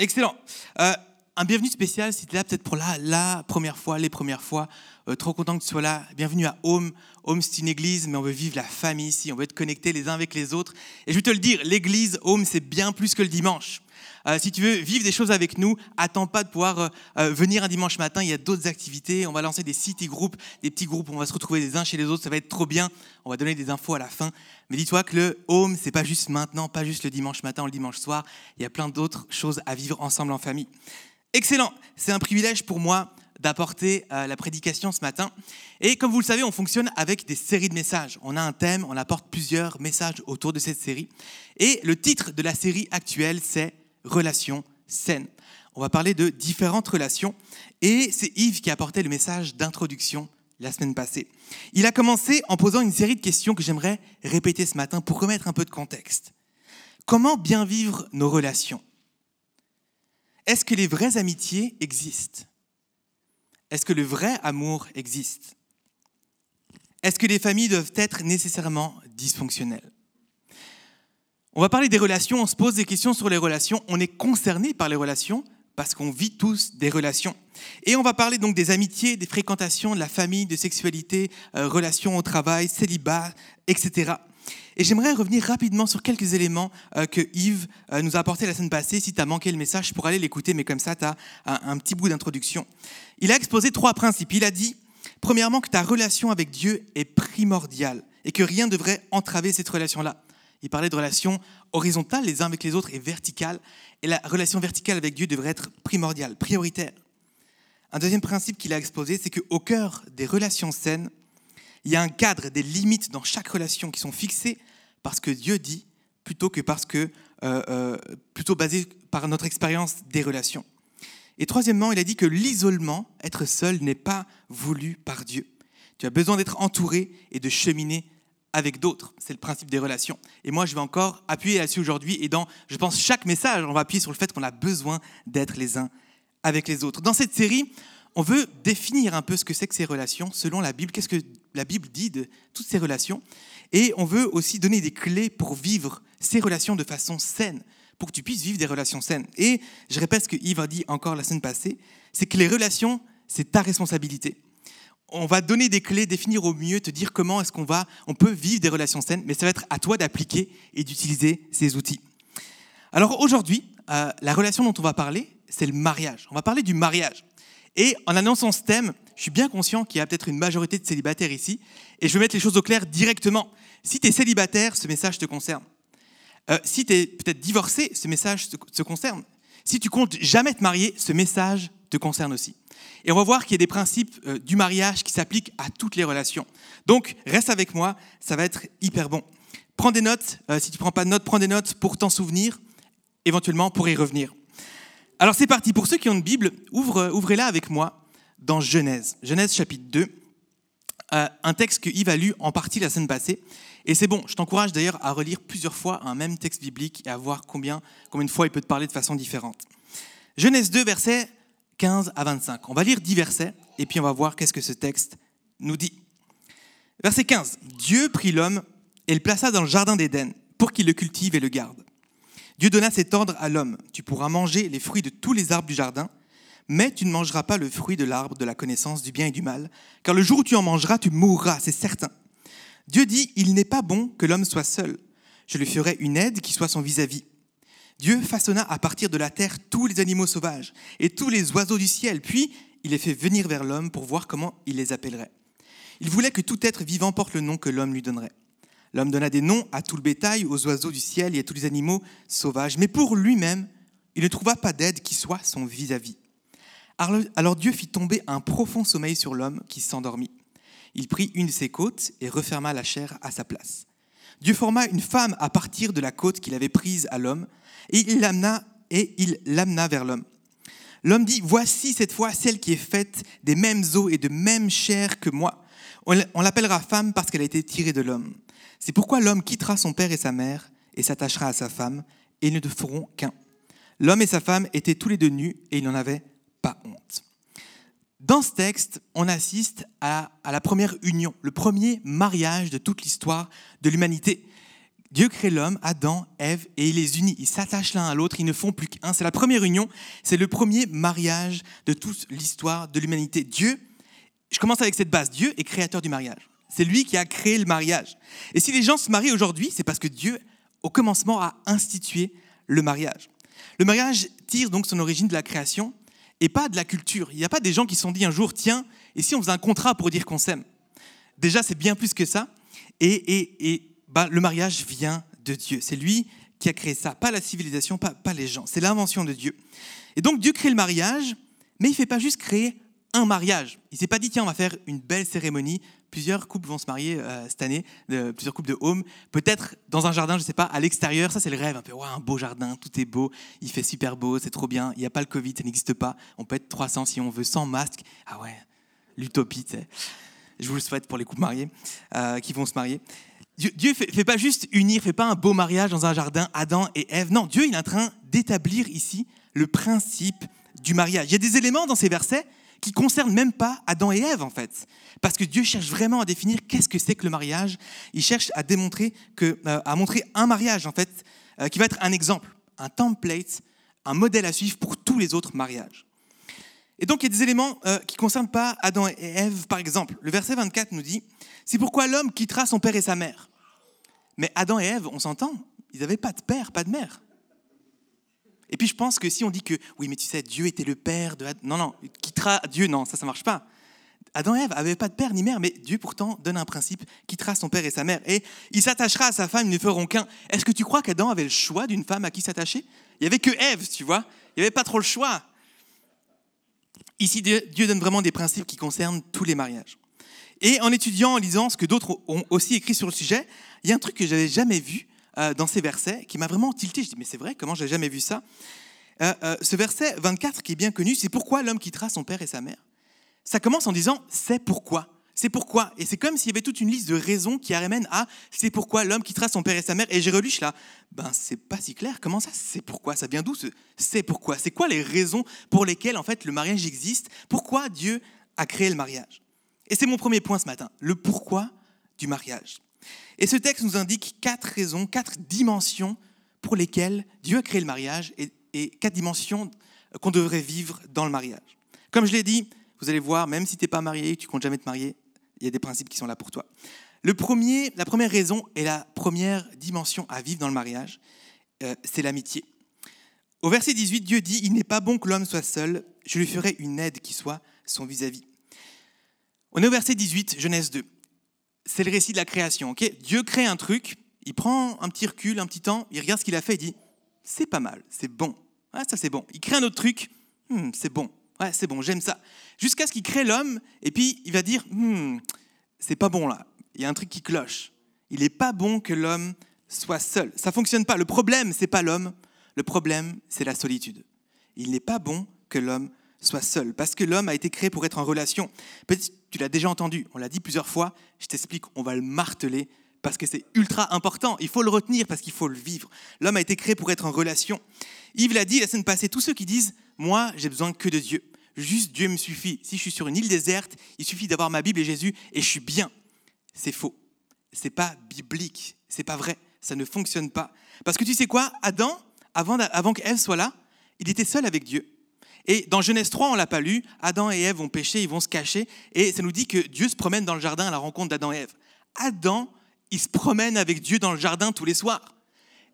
Excellent. Euh, un bienvenue spécial si tu es là peut-être pour la, première fois, les premières fois. Euh, trop content que tu sois là. Bienvenue à Home. Home, c'est une église, mais on veut vivre la famille ici. On veut être connectés les uns avec les autres. Et je vais te le dire, l'église Home, c'est bien plus que le dimanche. Euh, si tu veux vivre des choses avec nous, attends pas de pouvoir euh, euh, venir un dimanche matin. Il y a d'autres activités. On va lancer des city groups, des petits groupes on va se retrouver les uns chez les autres. Ça va être trop bien. On va donner des infos à la fin. Mais dis-toi que le home, c'est pas juste maintenant, pas juste le dimanche matin ou le dimanche soir. Il y a plein d'autres choses à vivre ensemble en famille. Excellent. C'est un privilège pour moi d'apporter la prédication ce matin. Et comme vous le savez, on fonctionne avec des séries de messages. On a un thème, on apporte plusieurs messages autour de cette série. Et le titre de la série actuelle, c'est relations saines. On va parler de différentes relations et c'est Yves qui a apporté le message d'introduction la semaine passée. Il a commencé en posant une série de questions que j'aimerais répéter ce matin pour remettre un peu de contexte. Comment bien vivre nos relations? Est-ce que les vraies amitiés existent? Est-ce que le vrai amour existe? Est-ce que les familles doivent être nécessairement dysfonctionnelles? On va parler des relations, on se pose des questions sur les relations, on est concerné par les relations parce qu'on vit tous des relations. Et on va parler donc des amitiés, des fréquentations, de la famille, de sexualité, euh, relations au travail, célibat, etc. Et j'aimerais revenir rapidement sur quelques éléments euh, que Yves euh, nous a apportés la semaine passée. Si tu as manqué le message, pour aller l'écouter, mais comme ça, tu as un, un petit bout d'introduction. Il a exposé trois principes. Il a dit, premièrement, que ta relation avec Dieu est primordiale et que rien ne devrait entraver cette relation-là. Il parlait de relations horizontales les uns avec les autres et verticales. Et la relation verticale avec Dieu devrait être primordiale, prioritaire. Un deuxième principe qu'il a exposé, c'est qu'au cœur des relations saines, il y a un cadre, des limites dans chaque relation qui sont fixées parce que Dieu dit, plutôt que parce que, euh, euh, plutôt basé par notre expérience des relations. Et troisièmement, il a dit que l'isolement, être seul, n'est pas voulu par Dieu. Tu as besoin d'être entouré et de cheminer avec d'autres. C'est le principe des relations. Et moi, je vais encore appuyer là-dessus aujourd'hui. Et dans, je pense, chaque message, on va appuyer sur le fait qu'on a besoin d'être les uns avec les autres. Dans cette série, on veut définir un peu ce que c'est que ces relations selon la Bible. Qu'est-ce que la Bible dit de toutes ces relations? Et on veut aussi donner des clés pour vivre ces relations de façon saine, pour que tu puisses vivre des relations saines. Et je répète ce que Yves a dit encore la semaine passée, c'est que les relations, c'est ta responsabilité on va donner des clés, définir au mieux, te dire comment est-ce qu'on va, on peut vivre des relations saines, mais ça va être à toi d'appliquer et d'utiliser ces outils. Alors aujourd'hui, euh, la relation dont on va parler, c'est le mariage. On va parler du mariage. Et en annonçant ce thème, je suis bien conscient qu'il y a peut-être une majorité de célibataires ici, et je vais mettre les choses au clair directement. Si tu es célibataire, ce message te concerne. Euh, si tu es peut-être divorcé, ce message te concerne. Si tu comptes jamais te marier, ce message te concerne aussi. Et on va voir qu'il y a des principes euh, du mariage qui s'appliquent à toutes les relations. Donc, reste avec moi, ça va être hyper bon. Prends des notes, euh, si tu ne prends pas de notes, prends des notes pour t'en souvenir, éventuellement pour y revenir. Alors c'est parti, pour ceux qui ont une Bible, ouvre, ouvrez-la avec moi dans Genèse, Genèse chapitre 2, euh, un texte que Yves a lu en partie la semaine passée. Et c'est bon, je t'encourage d'ailleurs à relire plusieurs fois un même texte biblique et à voir combien, combien de fois il peut te parler de façon différente. Genèse 2, verset 15 à 25. On va lire 10 versets et puis on va voir qu'est-ce que ce texte nous dit. Verset 15. Dieu prit l'homme et le plaça dans le jardin d'Éden pour qu'il le cultive et le garde. Dieu donna cet ordre à l'homme. Tu pourras manger les fruits de tous les arbres du jardin, mais tu ne mangeras pas le fruit de l'arbre de la connaissance du bien et du mal, car le jour où tu en mangeras, tu mourras, c'est certain. Dieu dit, il n'est pas bon que l'homme soit seul. Je lui ferai une aide qui soit son vis-à-vis. Dieu façonna à partir de la terre tous les animaux sauvages et tous les oiseaux du ciel, puis il les fait venir vers l'homme pour voir comment il les appellerait. Il voulait que tout être vivant porte le nom que l'homme lui donnerait. L'homme donna des noms à tout le bétail, aux oiseaux du ciel et à tous les animaux sauvages, mais pour lui-même, il ne trouva pas d'aide qui soit son vis-à-vis. Alors Dieu fit tomber un profond sommeil sur l'homme qui s'endormit. Il prit une de ses côtes et referma la chair à sa place. Dieu forma une femme à partir de la côte qu'il avait prise à l'homme, et il l'amena vers l'homme. L'homme dit, voici cette fois celle qui est faite des mêmes os et de même chair que moi. On l'appellera femme parce qu'elle a été tirée de l'homme. C'est pourquoi l'homme quittera son père et sa mère et s'attachera à sa femme, et ils ne feront qu'un. L'homme et sa femme étaient tous les deux nus et ils n'en avaient pas honte. Dans ce texte, on assiste à, la première union, le premier mariage de toute l'histoire de l'humanité. Dieu crée l'homme, Adam, Ève, et il les unit. Ils s'attachent l'un à l'autre, ils ne font plus qu'un. C'est la première union, c'est le premier mariage de toute l'histoire de l'humanité. Dieu, je commence avec cette base, Dieu est créateur du mariage. C'est lui qui a créé le mariage. Et si les gens se marient aujourd'hui, c'est parce que Dieu, au commencement, a institué le mariage. Le mariage tire donc son origine de la création et pas de la culture. Il n'y a pas des gens qui se sont dit un jour, tiens, et si on faisait un contrat pour dire qu'on s'aime? Déjà, c'est bien plus que ça. Et, et, et bah, le mariage vient de Dieu. C'est lui qui a créé ça, pas la civilisation, pas, les gens. C'est l'invention de Dieu. Et donc Dieu crée le mariage, mais il ne fait pas juste créer un mariage. Il s'est pas dit, tiens, on va faire une belle cérémonie. Plusieurs couples vont se marier euh, cette année, plusieurs couples de home. Peut-être dans un jardin, je ne sais pas, à l'extérieur. Ça, c'est le rêve. Un peu, un beau jardin, tout est beau, il fait super beau, c'est trop bien. Il n'y a pas le Covid, ça n'existe pas. On peut être 300 si on veut, sans masque. Ah ouais, l'utopie, tu sais. Je vous le souhaite pour les couples mariés euh, qui vont se marier. Dieu ne fait, pas juste unir, fait pas un beau mariage dans un jardin, Adam et Ève. Non, Dieu il est en train d'établir ici le principe du mariage. Il y a des éléments dans ces versets qui concernent même pas Adam et Ève en fait, parce que Dieu cherche vraiment à définir qu'est-ce que c'est que le mariage. Il cherche à démontrer euh, montrer un mariage en fait, euh, qui va être un exemple, un template, un modèle à suivre pour tous les autres mariages. Et donc, il y a des éléments euh, qui ne concernent pas Adam et Ève, par exemple. Le verset 24 nous dit, c'est pourquoi l'homme quittera son père et sa mère. Mais Adam et Ève, on s'entend, ils n'avaient pas de père, pas de mère. Et puis je pense que si on dit que, oui, mais tu sais, Dieu était le père de non, non, quittera Dieu, non, ça, ça marche pas. Adam et Ève n'avaient pas de père ni mère, mais Dieu pourtant donne un principe, quittera son père et sa mère, et il s'attachera à sa femme, ils ne feront qu'un. Est-ce que tu crois qu'Adam avait le choix d'une femme à qui s'attacher? Il n'y avait que Ève, tu vois, il n'y avait pas trop le choix. Ici, Dieu donne vraiment des principes qui concernent tous les mariages. Et en étudiant, en lisant ce que d'autres ont aussi écrit sur le sujet, il y a un truc que j'avais jamais vu euh, dans ces versets qui m'a vraiment tilté. Je dis, mais c'est vrai, comment j'ai jamais vu ça? Euh, euh, Ce verset 24 qui est bien connu, c'est pourquoi l'homme quittera son père et sa mère? Ça commence en disant, c'est pourquoi? C'est pourquoi. Et c'est comme s'il y avait toute une liste de raisons qui amènent à c'est pourquoi l'homme quittera son père et sa mère. Et j'ai relu, là, ben c'est pas si clair. Comment ça, c'est pourquoi? Ça vient d'où ce c'est pourquoi? C'est quoi les raisons pour lesquelles en fait le mariage existe? Pourquoi Dieu a créé le mariage? Et c'est mon premier point ce matin, le pourquoi du mariage. Et ce texte nous indique quatre raisons, quatre dimensions pour lesquelles Dieu a créé le mariage et, et quatre dimensions qu'on devrait vivre dans le mariage. Comme je l'ai dit, vous allez voir, même si tu n'es pas marié, tu comptes jamais te marier, il y a des principes qui sont là pour toi. Le premier, la première raison et la première dimension à vivre dans le mariage, euh, c'est l'amitié. Au verset 18, Dieu dit, Il n'est pas bon que l'homme soit seul, je lui ferai une aide qui soit son vis-à-vis. On est au verset 18, Genèse 2. C'est le récit de la création. Dieu crée un truc, il prend un petit recul, un petit temps, il regarde ce qu'il a fait et dit, c'est pas mal, c'est bon. Ouais, ça c'est bon. Il crée un autre truc, hmm, c'est bon. Ouais, c'est bon, j'aime ça. Jusqu'à ce qu'il crée l'homme, et puis il va dire, hmm, c'est pas bon là, il y a un truc qui cloche. Il n'est pas bon que l'homme soit seul. Ça fonctionne pas. Le problème, c'est pas l'homme, le problème, c'est la solitude. Il n'est pas bon que l'homme soit seul, parce que l'homme a été créé pour être en relation. Peut-être tu l'as déjà entendu, on l'a dit plusieurs fois, je t'explique, on va le marteler, parce que c'est ultra important, il faut le retenir parce qu'il faut le vivre. L'homme a été créé pour être en relation. Yves l'a dit la semaine passée, tous ceux qui disent, moi, j'ai besoin que de Dieu. Juste Dieu me suffit. Si je suis sur une île déserte, il suffit d'avoir ma Bible et Jésus et je suis bien. C'est faux. C'est pas biblique. C'est pas vrai. Ça ne fonctionne pas. Parce que tu sais quoi Adam, avant, avant qu'Ève soit là, il était seul avec Dieu. Et dans Genèse 3, on l'a pas lu, Adam et Ève vont pécher, ils vont se cacher, et ça nous dit que Dieu se promène dans le jardin à la rencontre d'Adam et Ève. Adam, il se promène avec Dieu dans le jardin tous les soirs.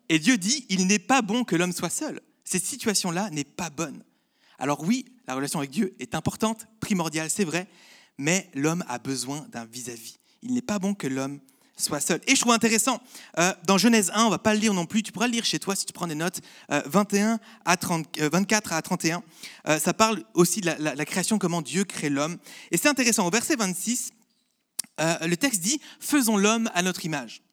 Et Dieu dit, il n'est pas bon que l'homme soit seul. Cette situation-là n'est pas bonne. Alors oui, la relation avec Dieu est importante, primordiale, c'est vrai, mais l'homme a besoin d'un vis-à-vis. Il n'est pas bon que l'homme soit seul. Et je trouve intéressant, euh, dans Genèse 1, on va pas le lire non plus, tu pourras le lire chez toi si tu prends des notes, 21 euh, à 30, 24 euh, à 31, ça parle aussi de la, la création, comment Dieu crée l'homme. Et c'est intéressant, au verset 26, le texte dit, faisons l'homme à notre image.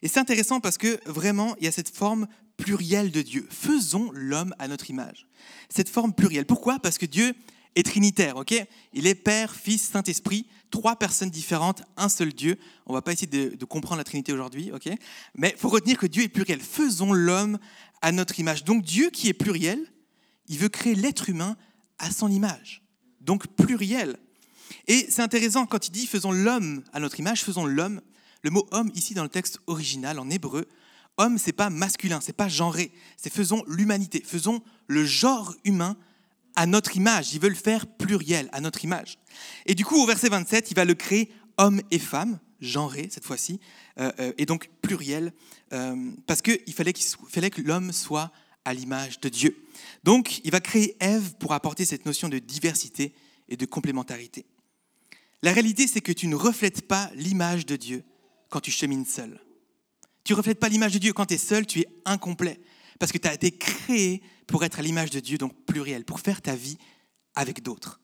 Et c'est intéressant parce que vraiment, il y a cette forme plurielle de Dieu. Faisons l'homme à notre image. Cette forme plurielle. Pourquoi? Parce que Dieu est trinitaire, ok? Il est Père, Fils, Saint-Esprit, trois personnes différentes, un seul Dieu. On va pas essayer de, comprendre la Trinité aujourd'hui, ok? Mais il faut retenir que Dieu est pluriel. Faisons l'homme à notre image. Donc Dieu qui est pluriel, il veut créer l'être humain à son image. Donc pluriel. Et c'est intéressant quand il dit faisons l'homme à notre image, faisons l'homme. Le mot homme ici dans le texte original en hébreu, homme c'est pas masculin, c'est pas genré, c'est faisons l'humanité, faisons le genre humain à notre image. Il veut le faire pluriel, à notre image. Et du coup, au verset 27, il va le créer homme et femme, genré cette fois-ci, euh, euh, et donc pluriel, euh, parce qu'il fallait, fallait que l'homme soit à l'image de Dieu. Donc, il va créer Ève pour apporter cette notion de diversité et de complémentarité. La réalité, c'est que tu ne reflètes pas l'image de Dieu quand tu chemines seul. Tu ne reflètes pas l'image de Dieu quand tu es seul, tu es incomplet. Parce que tu as été créé pour être à l'image de Dieu, donc pluriel, pour faire ta vie avec d'autres.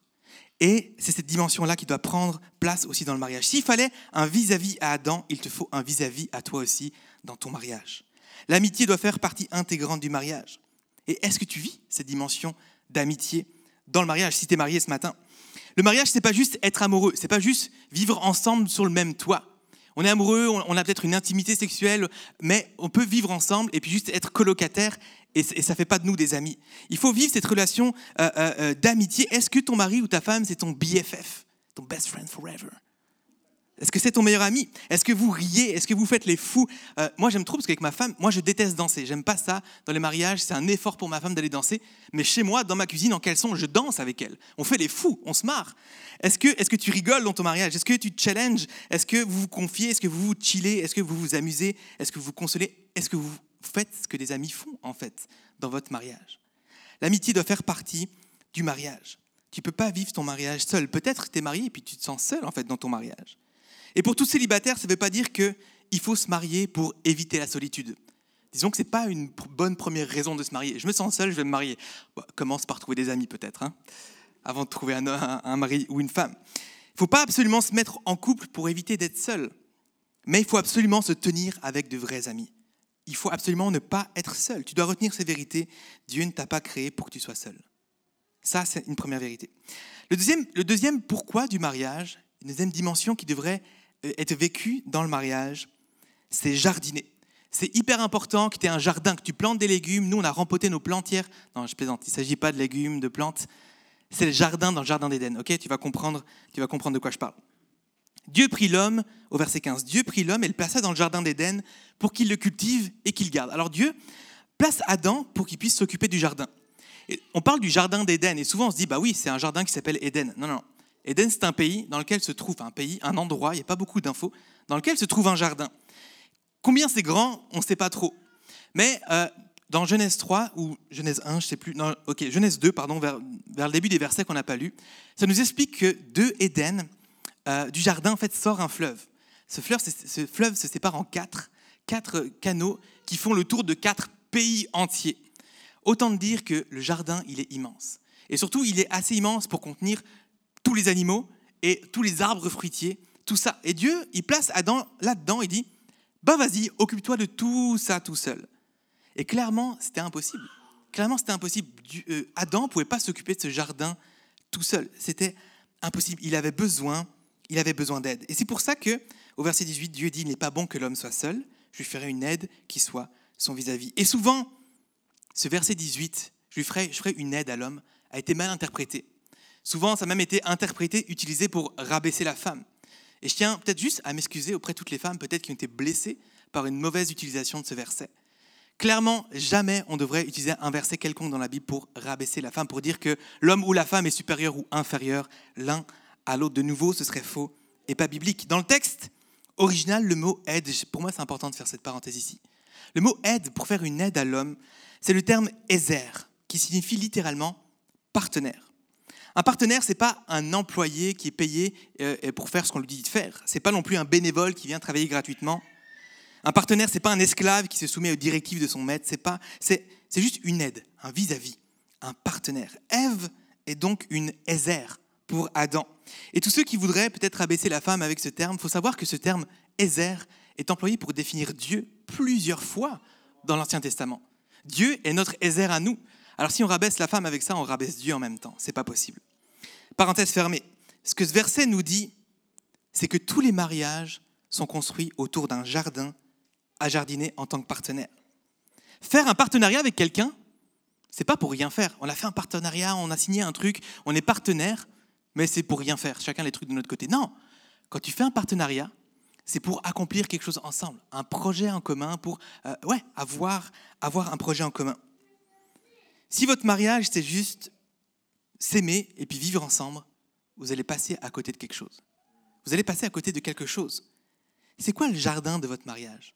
Et c'est cette dimension-là qui doit prendre place aussi dans le mariage. S'il fallait un vis-à-vis à Adam, il te faut un vis-à-vis à toi aussi dans ton mariage. L'amitié doit faire partie intégrante du mariage. Et est-ce que tu vis cette dimension d'amitié dans le mariage si tu es marié ce matin? Le mariage, c'est pas juste être amoureux, c'est pas juste vivre ensemble sur le même toit. On est amoureux, on a peut-être une intimité sexuelle, mais on peut vivre ensemble et puis juste être colocataire et, ça ne fait pas de nous des amis. Il faut vivre cette relation euh, euh, euh, d'amitié. Est-ce que ton mari ou ta femme, c'est ton BFF, ton best friend forever? Est-ce que c'est ton meilleur ami? Est-ce que vous riez? Est-ce que vous faites les fous? Moi, j'aime trop parce qu'avec ma femme, moi, je déteste danser. J'aime pas ça dans les mariages. C'est un effort pour ma femme d'aller danser. Mais chez moi, dans ma cuisine, en caleçon, je danse avec elle. On fait les fous, on se marre. Est-ce que, est que tu rigoles dans ton mariage? Est-ce que tu challenges? Est-ce que vous vous confiez? Est-ce que vous vous chillez? Est-ce que vous vous amusez? Est-ce que vous vous consolez? Est-ce que vous faites ce que des amis font, en fait, dans votre mariage? L'amitié doit faire partie du mariage. Tu peux pas vivre ton mariage seul. Peut-être tu es marié et puis tu te sens seul, en fait, dans ton mariage. Et pour tous célibataires, ça ne veut pas dire qu'il faut se marier pour éviter la solitude. Disons que ce n'est pas une bonne première raison de se marier. Je me sens seul, je vais me marier. commence par trouver des amis, peut-être, hein, avant de trouver un, un mari ou une femme. Il ne faut pas absolument se mettre en couple pour éviter d'être seul. Mais il faut absolument se tenir avec de vrais amis il faut absolument ne pas être seul. Tu dois retenir ces vérités. Dieu ne t'a pas créé pour que tu sois seul. Ça, c'est une première vérité. Le deuxième, le deuxième pourquoi du mariage, une deuxième dimension qui devrait être vécue dans le mariage, c'est jardiner. C'est hyper important que tu aies un jardin, que tu plantes des légumes. Nous, on a rempoté nos plantières. Non, je plaisante, il ne s'agit pas de légumes, de plantes. C'est le jardin dans le jardin d'Éden. Ok, tu vas comprendre, tu vas comprendre de quoi je parle. Dieu prit l'homme, au verset 15, Dieu prit l'homme et le plaça dans le jardin d'Éden pour qu'il le cultive et qu'il garde. Alors Dieu place Adam pour qu'il puisse s'occuper du jardin. On parle du jardin d'Éden et souvent on se dit, bah oui, c'est un jardin qui s'appelle Éden. Non, non. Éden, c'est un pays dans lequel se trouve un pays, un endroit, il n'y a pas beaucoup d'infos, dans lequel se trouve un jardin. Combien c'est grand, on ne sait pas trop. Mais euh, dans Genèse 3 ou Genèse 1, je ne sais plus, non, ok, Genèse 2, pardon, vers, le début des versets qu'on n'a pas lus, ça nous explique que de Éden, euh, du jardin en fait sort un fleuve. Ce fleuve, ce fleuve se sépare en quatre, quatre canaux qui font le tour de quatre pays entiers. Autant dire que le jardin, il est immense. Et surtout, il est assez immense pour contenir tous les animaux et tous les arbres fruitiers, tout ça. Et Dieu, il place Adam là-dedans, il dit, bah vas-y, occupe-toi de tout ça tout seul. Et clairement, c'était impossible. Clairement, c'était impossible. Euh, Adam ne pouvait pas s'occuper de ce jardin tout seul. C'était impossible. Il avait besoin il avait besoin d'aide. Et c'est pour ça que, au verset 18, Dieu dit, il n'est pas bon que l'homme soit seul, je lui ferai une aide qui soit son vis-à-vis. Et souvent, ce verset 18, je lui ferai, je ferai une aide à l'homme, a été mal interprété. Souvent, ça a même été interprété, utilisé pour rabaisser la femme. Et je tiens peut-être juste à m'excuser auprès de toutes les femmes, peut-être qui ont été blessées par une mauvaise utilisation de ce verset. Clairement, jamais on devrait utiliser un verset quelconque dans la Bible pour rabaisser la femme, pour dire que l'homme ou la femme est supérieur ou inférieur l'un à l'autre. De nouveau, ce serait faux et pas biblique. Dans le texte original, le mot aide, pour moi c'est important de faire cette parenthèse ici. Le mot aide, pour faire une aide à l'homme, c'est le terme Ezer, qui signifie littéralement partenaire. Un partenaire, c'est pas un employé qui est payé euh, pour faire ce qu'on lui dit de faire. C'est pas non plus un bénévole qui vient travailler gratuitement. Un partenaire, c'est pas un esclave qui se soumet aux directives de son maître. C'est pas, c'est, c'est juste une aide, un vis-à-vis, un partenaire. Ève est donc une Ezer pour Adam. Et tous ceux qui voudraient peut-être abaisser la femme avec ce terme, faut savoir que ce terme Ezer est employé pour définir Dieu plusieurs fois dans l'Ancien Testament. Dieu est notre Ézer à nous. Alors si on rabaisse la femme avec ça, on rabaisse Dieu en même temps. C'est pas possible. Parenthèse fermée. Ce que ce verset nous dit, c'est que tous les mariages sont construits autour d'un jardin à jardiner en tant que partenaire. Faire un partenariat avec quelqu'un, c'est pas pour rien faire. On a fait un partenariat, on a signé un truc, on est partenaire, mais c'est pour rien faire. Chacun les trucs de notre côté. Non, quand tu fais un partenariat, c'est pour accomplir quelque chose ensemble, un projet en commun, pour euh, ouais, avoir, avoir un projet en commun. Si votre mariage, c'est juste s'aimer et puis vivre ensemble, vous allez passer à côté de quelque chose. Vous allez passer à côté de quelque chose. C'est quoi le jardin de votre mariage?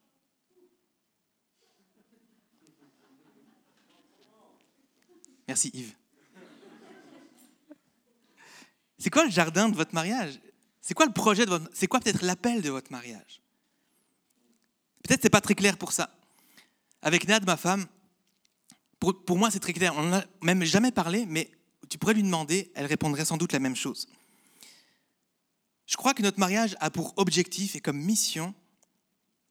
Merci Yves. C'est quoi le jardin de votre mariage? C'est quoi le projet de votre C'est quoi peut-être l'appel de votre mariage? Peut-être c'est pas très clair pour ça. Avec Nad, ma femme, pour, moi c'est très clair. On n'en a même jamais parlé, mais tu pourrais lui demander, elle répondrait sans doute la même chose. Je crois que notre mariage a pour objectif et comme mission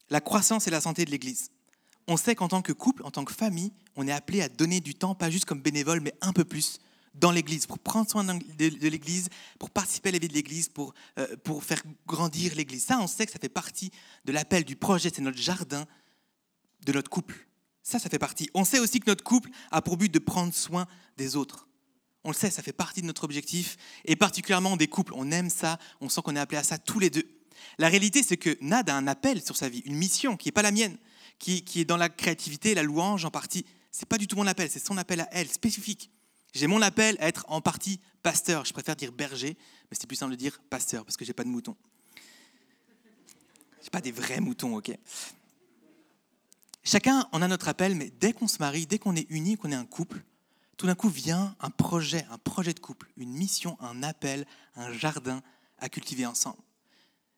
la croissance et la santé de l'Église. On sait qu'en tant que couple, en tant que famille, on est appelé à donner du temps, pas juste comme bénévole, mais un peu plus dans l'Église, pour prendre soin de l'Église, pour participer à la vie de l'Église, pour, euh, pour faire grandir l'Église. Ça, on sait que ça fait partie de l'appel du projet, c'est notre jardin de notre couple. Ça, ça fait partie. On sait aussi que notre couple a pour but de prendre soin des autres. On le sait, ça fait partie de notre objectif, et particulièrement des couples. On aime ça, on sent qu'on est appelé à ça tous les deux. La réalité, c'est que Nad a un appel sur sa vie, une mission qui n'est pas la mienne, qui, est dans la créativité, la louange en partie. C'est pas du tout mon appel, c'est son appel à elle, spécifique. J'ai mon appel à être en partie pasteur. Je préfère dire berger, mais c'est plus simple de dire pasteur parce que j'ai pas de moutons. J'ai pas des vrais moutons, ok. Chacun en a notre appel, mais dès qu'on se marie, dès qu'on est unis, qu'on est un couple, tout d'un coup vient un projet, un projet de couple, une mission, un appel, un jardin à cultiver ensemble.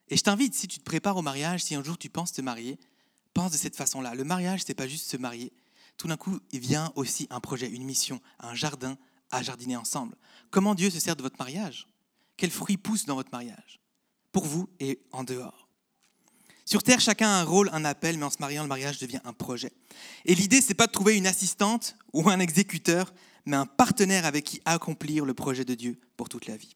Et je t'invite, si tu te prépares au mariage, si un jour tu penses te marier, pense de cette façon-là. Le mariage, c'est pas juste se marier. Tout d'un coup, il vient aussi un projet, une mission, un jardin à jardiner ensemble. Comment Dieu se sert de votre mariage? Quels fruits poussent dans votre mariage? Pour vous et en dehors. Sur Terre, chacun a un rôle, un appel, mais en se mariant, le mariage devient un projet. Et l'idée, c'est pas de trouver une assistante ou un exécuteur, mais un partenaire avec qui accomplir le projet de Dieu pour toute la vie.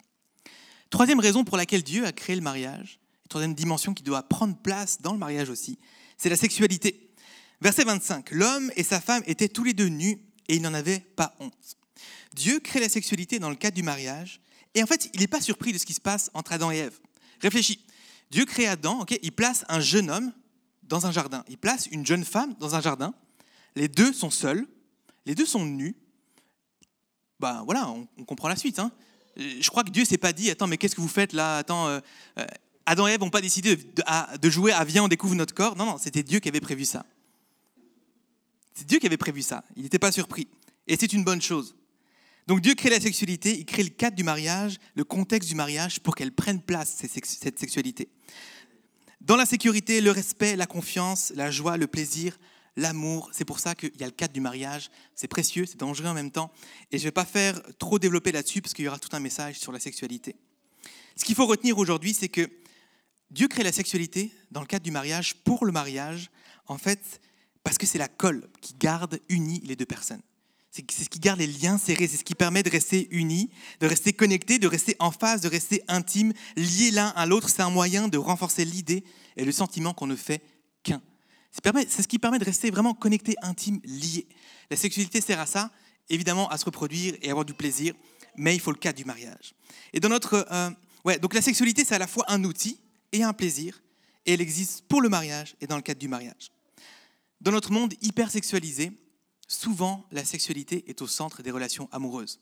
Troisième raison pour laquelle Dieu a créé le mariage, troisième dimension qui doit prendre place dans le mariage aussi, c'est la sexualité. Verset 25, l'homme et sa femme étaient tous les deux nus et ils n'en avaient pas honte. Dieu crée la sexualité dans le cadre du mariage, et en fait, il n'est pas surpris de ce qui se passe entre Adam et Ève. Réfléchis, Dieu crée Adam, il place un jeune homme dans un jardin, il place une jeune femme dans un jardin, les deux sont seuls, les deux sont nus. Ben voilà, on, comprend la suite. Hein. Je crois que Dieu s'est pas dit, attends, mais qu'est-ce que vous faites là? Attends, euh, euh, Adam et Ève n'ont pas décidé de, jouer à Viens, on découvre notre corps. Non, non, c'était Dieu qui avait prévu ça. C'est Dieu qui avait prévu ça. Il n'était pas surpris. Et c'est une bonne chose. Donc Dieu crée la sexualité, il crée le cadre du mariage, le contexte du mariage pour qu'elle prenne place, cette sexualité. Dans la sécurité, le respect, la confiance, la joie, le plaisir, l'amour, c'est pour ça qu'il y a le cadre du mariage. C'est précieux, c'est dangereux en même temps. Et je ne vais pas faire trop développer là-dessus parce qu'il y aura tout un message sur la sexualité. Ce qu'il faut retenir aujourd'hui, c'est que Dieu crée la sexualité dans le cadre du mariage pour le mariage, en fait, parce que c'est la colle qui garde unie les deux personnes. C'est ce qui garde les liens serrés, c'est ce qui permet de rester unis, de rester connectés, de rester en phase, de rester intimes, liés l'un à l'autre. C'est un moyen de renforcer l'idée et le sentiment qu'on ne fait qu'un. C'est ce qui permet de rester vraiment connectés, intimes, liés. La sexualité sert à ça, évidemment à se reproduire et avoir du plaisir, mais il faut le cadre du mariage. Et dans notre, euh, ouais, donc la sexualité c'est à la fois un outil et un plaisir, et elle existe pour le mariage et dans le cadre du mariage. Dans notre monde hyper sexualisé, souvent la sexualité est au centre des relations amoureuses.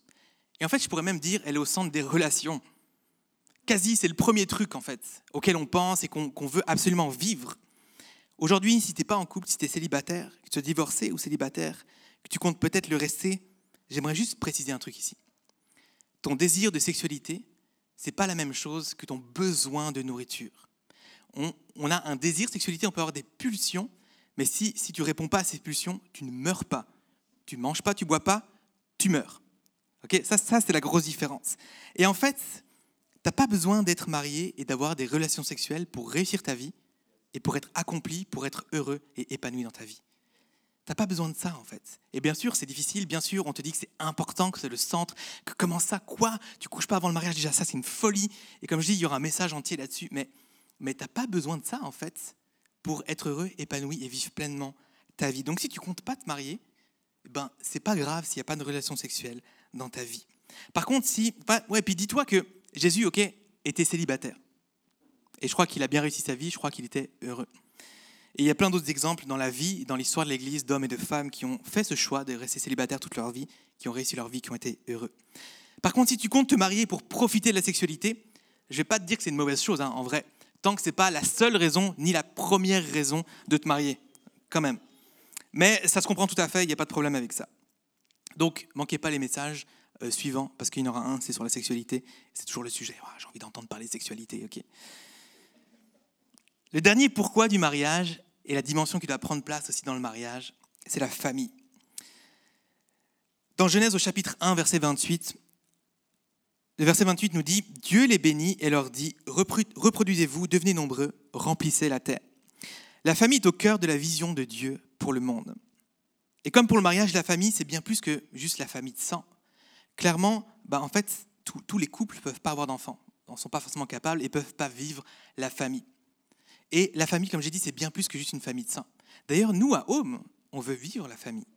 Et en fait, je pourrais même dire, elle est au centre des relations. Quasi, c'est le premier truc en fait auquel on pense et qu'on veut absolument vivre. Aujourd'hui, si tu n'es pas en couple, si tu es célibataire, que tu es divorcé ou célibataire, que tu comptes peut-être le rester, j'aimerais juste préciser un truc ici. Ton désir de sexualité, c'est pas la même chose que ton besoin de nourriture. On, on, a un désir sexualité, on peut avoir des pulsions, mais si, si tu réponds pas à ces pulsions, tu ne meurs pas tu manges pas, tu bois pas, tu meurs. Ok, ça, ça c'est la grosse différence. Et en fait, tu n'as pas besoin d'être marié et d'avoir des relations sexuelles pour réussir ta vie et pour être accompli, pour être heureux et épanoui dans ta vie. T'as pas besoin de ça en fait. Et bien sûr, c'est difficile, bien sûr, on te dit que c'est important, que c'est le centre, que comment ça, quoi Tu couches pas avant le mariage, déjà ça c'est une folie. Et comme je dis, il y aura un message entier là-dessus, mais, mais t'as pas besoin de ça en fait pour être heureux, épanoui et vivre pleinement ta vie. Donc si tu comptes pas te marier, ben c'est pas grave s'il n'y a pas de relation sexuelle dans ta vie. Par contre, si, ouais, puis dis-toi que Jésus, ok, était célibataire. Et je crois qu'il a bien réussi sa vie, je crois qu'il était heureux. Et il y a plein d'autres exemples dans la vie, dans l'histoire de l'Église, d'hommes et de femmes qui ont fait ce choix de rester célibataires toute leur vie, qui ont réussi leur vie, qui ont été heureux. Par contre, si tu comptes te marier pour profiter de la sexualité, je vais pas te dire que c'est une mauvaise chose, hein, en vrai, tant que ce n'est pas la seule raison, ni la première raison de te marier, quand même. Mais ça se comprend tout à fait, il n'y a pas de problème avec ça. Donc, manquez pas les messages euh, suivants, parce qu'il y en aura un, c'est sur la sexualité. C'est toujours le sujet. J'ai envie d'entendre parler de sexualité, ok. Le dernier pourquoi du mariage, et la dimension qui doit prendre place aussi dans le mariage, c'est la famille. Dans Genèse au chapitre 1, verset 28, le verset 28 nous dit, Dieu les bénit et leur dit, reproduisez-vous, devenez nombreux, remplissez la terre. La famille est au cœur de la vision de Dieu pour le monde. Et comme pour le mariage, la famille, c'est bien plus que juste la famille de sang. Clairement, bah en fait, tous les couples ne peuvent pas avoir d'enfants, ne sont pas forcément capables et ne peuvent pas vivre la famille. Et la famille, comme j'ai dit, c'est bien plus que juste une famille de saints. D'ailleurs, nous, à Home, on veut vivre la famille.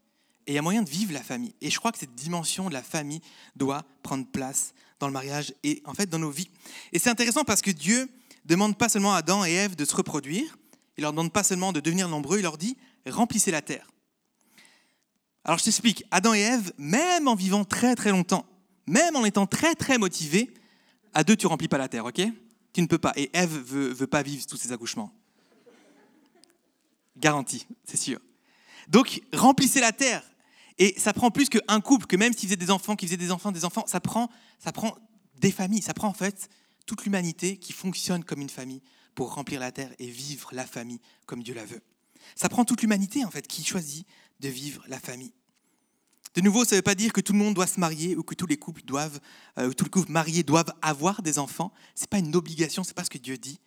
Et il y a moyen de vivre la famille. Et je crois que cette dimension de la famille doit prendre place dans le mariage et en fait dans nos vies. Et c'est intéressant parce que Dieu demande pas seulement à Adam et Ève de se reproduire, il leur demande pas seulement de devenir nombreux, il leur dit remplissez la terre. Alors je t'explique, Adam et Ève, même en vivant très très longtemps, même en étant très très motivés, à deux tu remplis pas la terre, ok? Tu ne peux pas. Et Ève veut, veut pas vivre tous ces accouchements. Garantie, c'est sûr. Donc, remplissez la terre. Et ça prend plus qu'un couple, que même s'ils faisaient des enfants, qu'ils faisaient des enfants, des enfants, ça prend, ça prend des familles. Ça prend en fait toute l'humanité qui fonctionne comme une famille pour remplir la terre et vivre la famille comme Dieu la veut. Ça prend toute l'humanité en fait qui choisit de vivre la famille. De nouveau, ça ne veut pas dire que tout le monde doit se marier ou que tous les couples doivent, euh, tous les couples mariés doivent avoir des enfants. Ce n'est pas une obligation, ce n'est pas ce que Dieu dit.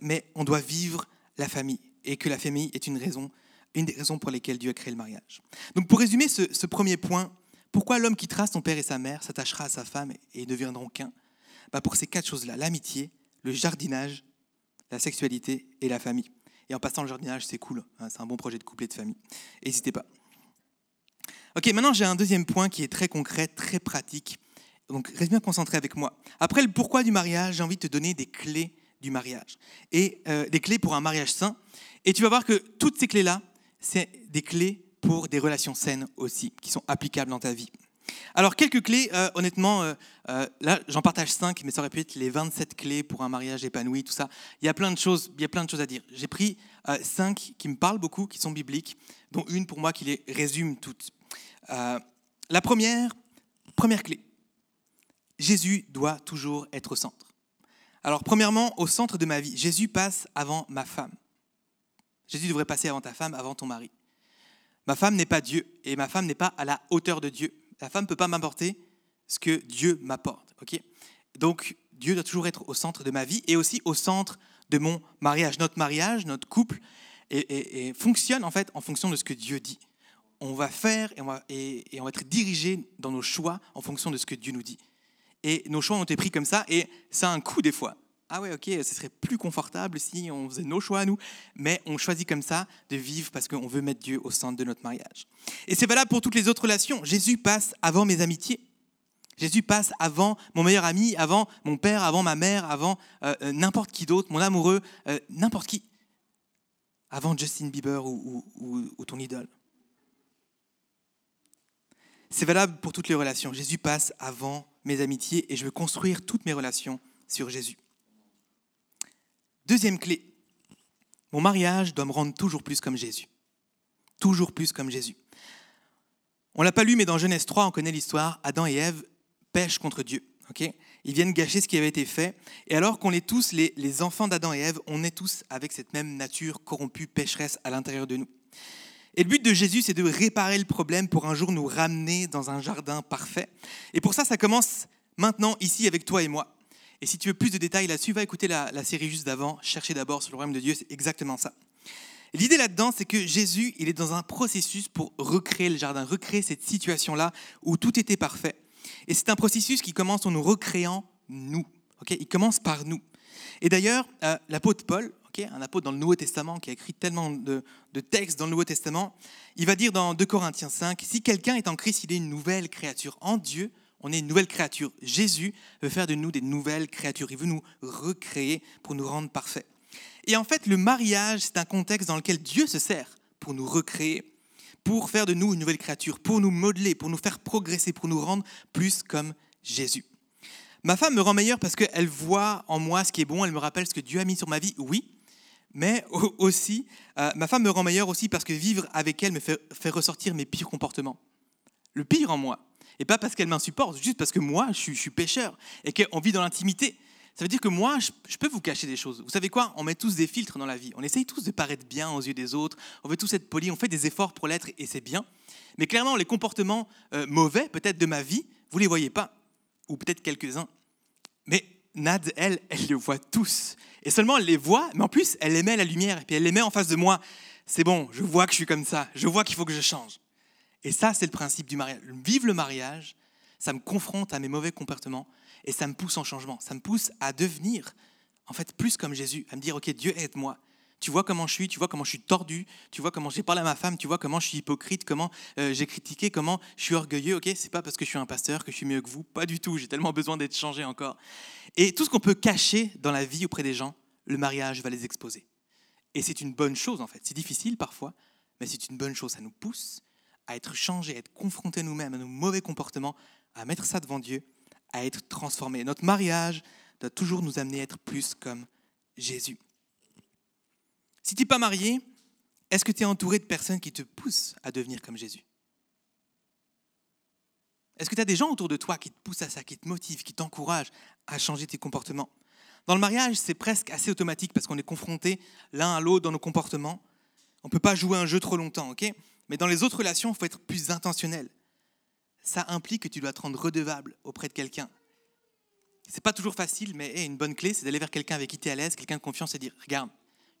Mais, on doit vivre la famille et que la famille est une raison, une des raisons pour lesquelles Dieu a créé le mariage. Donc pour résumer ce, premier point, pourquoi l'homme quittera son père et sa mère, s'attachera à sa femme et ne deviendront qu'un? Bah Pour ces quatre choses-là, l'amitié, le jardinage, la sexualité et la famille. Et en passant le jardinage, c'est cool, hein, c'est un bon projet de couple et de famille. N'hésitez pas. Ok, maintenant j'ai un deuxième point qui est très concret, très pratique. Donc reste bien concentré avec moi. Après le pourquoi du mariage, j'ai envie de te donner des clés du mariage. Et euh, des clés pour un mariage sain. Et tu vas voir que toutes ces clés-là, c'est des clés pour des relations saines aussi, qui sont applicables dans ta vie. Alors, quelques clés, euh, honnêtement, euh, là, j'en partage cinq, mais ça aurait pu être les 27 clés pour un mariage épanoui, tout ça. Il y a plein de choses, il y a plein de choses à dire. J'ai pris cinq qui me parlent beaucoup, qui sont bibliques, dont une pour moi qui les résume toutes. Euh, la première, première clé, Jésus doit toujours être au centre. Alors, premièrement, au centre de ma vie, Jésus passe avant ma femme. Jésus devrait passer avant ta femme, avant ton mari. Ma femme n'est pas Dieu et ma femme n'est pas à la hauteur de Dieu. La femme ne peut pas m'apporter ce que Dieu m'apporte. ok? Donc, Dieu doit toujours être au centre de ma vie et aussi au centre de mon mariage. Notre mariage, notre couple, et fonctionne en fait en fonction de ce que Dieu dit on va faire et on va, et, on va être dirigé dans nos choix en fonction de ce que Dieu nous dit. Et nos choix ont été pris comme ça, et ça a un coût des fois. Ah ouais, ok, ce serait plus confortable si on faisait nos choix à nous, mais on choisit comme ça de vivre parce qu'on veut mettre Dieu au centre de notre mariage. Et c'est valable pour toutes les autres relations. Jésus passe avant mes amitiés. Jésus passe avant mon meilleur ami, avant mon père, avant ma mère, avant euh, euh, n'importe qui d'autre, mon amoureux, euh, n'importe qui. Avant Justin Bieber ou ton idole. C'est valable pour toutes les relations. Jésus passe avant mes amitiés et je veux construire toutes mes relations sur Jésus. Deuxième clé, mon mariage doit me rendre toujours plus comme Jésus. Toujours plus comme Jésus. On l'a pas lu, mais dans Genèse 3, on connaît l'histoire. Adam et Ève pêchent contre Dieu. Ils viennent gâcher ce qui avait été fait. Et alors qu'on est tous les, les enfants d'Adam et Ève, on est tous avec cette même nature corrompue, pécheresse à l'intérieur de nous. Et le but de Jésus, c'est de réparer le problème pour un jour nous ramener dans un jardin parfait. Et pour ça, ça commence maintenant ici avec toi et moi. Et si tu veux plus de détails là-dessus, va écouter la, série juste d'avant, Chercher d'abord sur le royaume de Dieu, c'est exactement ça. L'idée là-dedans, c'est que Jésus, il est dans un processus pour recréer le jardin, recréer cette situation-là où tout était parfait. Et c'est un processus qui commence en nous recréant nous. il commence par nous. Et d'ailleurs, euh, l'apôtre Paul, un apôtre dans le Nouveau Testament qui a écrit tellement de, de, textes dans le Nouveau Testament, il va dire dans 2 Corinthiens 5, si quelqu'un est en Christ, il est une nouvelle créature. En Dieu, on est une nouvelle créature. Jésus veut faire de nous des nouvelles créatures. Il veut nous recréer pour nous rendre parfaits. Et en fait, le mariage, c'est un contexte dans lequel Dieu se sert pour nous recréer, pour faire de nous une nouvelle créature, pour nous modeler, pour nous faire progresser, pour nous rendre plus comme Jésus. Ma femme me rend meilleure parce qu'elle voit en moi ce qui est bon, elle me rappelle ce que Dieu a mis sur ma vie, oui, mais aussi, euh, ma femme me rend meilleure aussi parce que vivre avec elle me fait ressortir mes pires comportements. Le pire en moi. Et pas parce qu'elle m'insupporte, juste parce que moi, je suis, je pécheur et qu'on vit dans l'intimité. Ça veut dire que moi, je, peux vous cacher des choses. Vous savez quoi? On met tous des filtres dans la vie. On essaye tous de paraître bien aux yeux des autres. On veut tous être polis. On fait des efforts pour l'être et c'est bien. Mais clairement, les comportements euh, mauvais, peut-être de ma vie, vous les voyez pas. Ou peut-être quelques-uns. Mais Nad, elle, elle les voit tous. Et seulement elle les voit, mais en plus, elle les met la lumière. Et puis elle les met en face de moi. C'est bon, je vois que je suis comme ça. Je vois qu'il faut que je change. Et ça, c'est le principe du mariage. Vivre le mariage, ça me confronte à mes mauvais comportements et ça me pousse en changement. Ça me pousse à devenir, en fait, plus comme Jésus, à me dire, OK, Dieu aide-moi. Tu vois comment je suis, tu vois comment je suis tordu, tu vois comment j'ai parlé à ma femme, tu vois comment je suis hypocrite, comment euh, j'ai critiqué, comment je suis orgueilleux. Ok, c'est pas parce que je suis un pasteur que je suis mieux que vous, pas du tout. J'ai tellement besoin d'être changé encore. Et tout ce qu'on peut cacher dans la vie auprès des gens, le mariage va les exposer. Et c'est une bonne chose en fait. C'est difficile parfois, mais c'est une bonne chose. Ça nous pousse à être changés, à être confrontés nous-mêmes à nos mauvais comportements, à mettre ça devant Dieu à être transformé. Notre mariage doit toujours nous amener à être plus comme Jésus. Si tu n'es pas marié, est-ce que tu es entouré de personnes qui te poussent à devenir comme Jésus? Est-ce que tu as des gens autour de toi qui te poussent à ça, qui te motivent, qui t'encouragent à changer tes comportements? Dans le mariage, c'est presque assez automatique parce qu'on est confronté l'un à l'autre dans nos comportements. On ne peut pas jouer un jeu trop longtemps, ok? Mais dans les autres relations, il faut être plus intentionnel ça implique que tu dois te rendre redevable auprès de quelqu'un. C'est pas toujours facile, mais une bonne clé, c'est d'aller vers quelqu'un avec qui tu es à l'aise, quelqu'un de confiance et dire Regarde,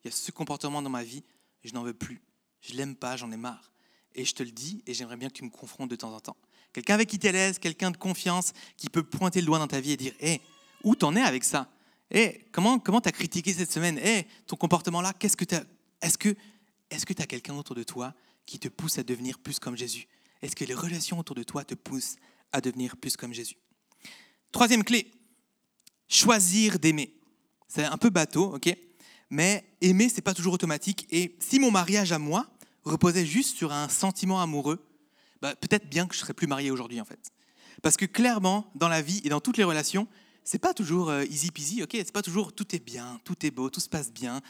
il y a ce comportement dans ma vie, je n'en veux plus, je l'aime pas, j'en ai marre. Et je te le dis, et j'aimerais bien que tu me confrontes de temps en temps. Quelqu'un avec qui tu es à l'aise, quelqu'un de confiance, qui peut pointer le doigt dans ta vie et dire Hé, où t'en es avec ça? Hé, comment comment t'as critiqué cette semaine? Hé, ton comportement là, qu'est-ce que t'as Est-ce que est-ce que tu as quelqu'un autour de toi qui te pousse à devenir plus comme Jésus? Est-ce que les relations autour de toi te poussent à devenir plus comme Jésus? Troisième clé, choisir d'aimer. C'est un peu bateau, ok? Mais aimer, c'est pas toujours automatique. Et si mon mariage à moi reposait juste sur un sentiment amoureux, bah, peut-être bien que je serais plus marié aujourd'hui, en fait. Parce que clairement, dans la vie et dans toutes les relations, c'est pas toujours euh, easy peasy, ok? C'est pas toujours tout est bien, tout est beau, tout se passe bien.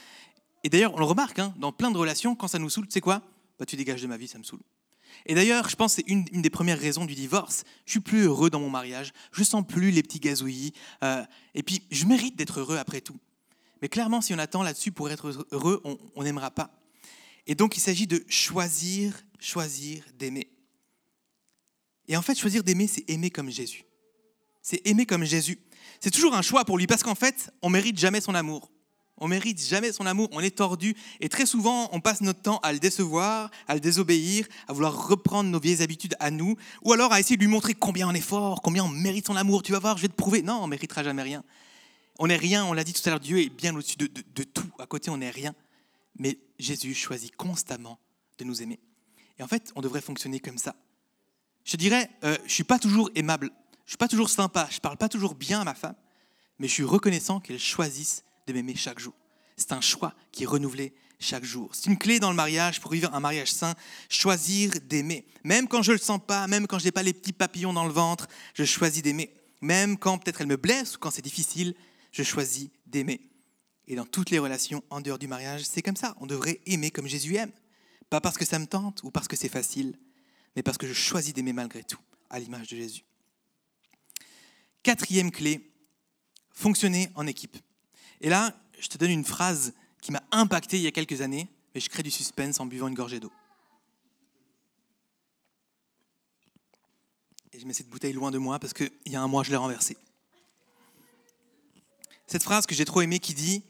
Et d'ailleurs, on le remarque, hein, dans plein de relations, quand ça nous saoule, tu sais quoi? Bah, Tu dégages de ma vie, ça me saoule. Et d'ailleurs, je pense que c'est une, des premières raisons du divorce. Je suis plus heureux dans mon mariage, je sens plus les petits gazouillis, euh, et puis je mérite d'être heureux après tout. Mais clairement, si on attend là-dessus pour être heureux, on n'aimera pas. Et donc, il s'agit de choisir, choisir d'aimer. Et en fait, choisir d'aimer, c'est aimer comme Jésus. C'est aimer comme Jésus. C'est toujours un choix pour lui, parce qu'en fait, on mérite jamais son amour. On mérite jamais son amour, on est tordu et très souvent on passe notre temps à le décevoir, à le désobéir, à vouloir reprendre nos vieilles habitudes à nous, ou alors à essayer de lui montrer combien on est fort, combien on mérite son amour. Tu vas voir, je vais te prouver. Non, on méritera jamais rien. On n'est rien, on l'a dit tout à l'heure, Dieu est bien au-dessus de, tout. À côté, on n'est rien. Mais Jésus choisit constamment de nous aimer. Et en fait, on devrait fonctionner comme ça. Je dirais, euh, je suis pas toujours aimable, je suis pas toujours sympa, je parle pas toujours bien à ma femme, mais je suis reconnaissant qu'elle choisisse de m'aimer chaque jour. C'est un choix qui est renouvelé chaque jour. C'est une clé dans le mariage pour vivre un mariage sain, choisir d'aimer. Même quand je ne le sens pas, même quand je n'ai pas les petits papillons dans le ventre, je choisis d'aimer. Même quand peut-être elle me blesse ou quand c'est difficile, je choisis d'aimer. Et dans toutes les relations en dehors du mariage, c'est comme ça. On devrait aimer comme Jésus aime. Pas parce que ça me tente ou parce que c'est facile, mais parce que je choisis d'aimer malgré tout, à l'image de Jésus. Quatrième clé, fonctionner en équipe. Et là, je te donne une phrase qui m'a impacté il y a quelques années, mais je crée du suspense en buvant une gorgée d'eau. Et je mets cette bouteille loin de moi parce qu'il y a un mois, je l'ai renversée. Cette phrase que j'ai trop aimée qui dit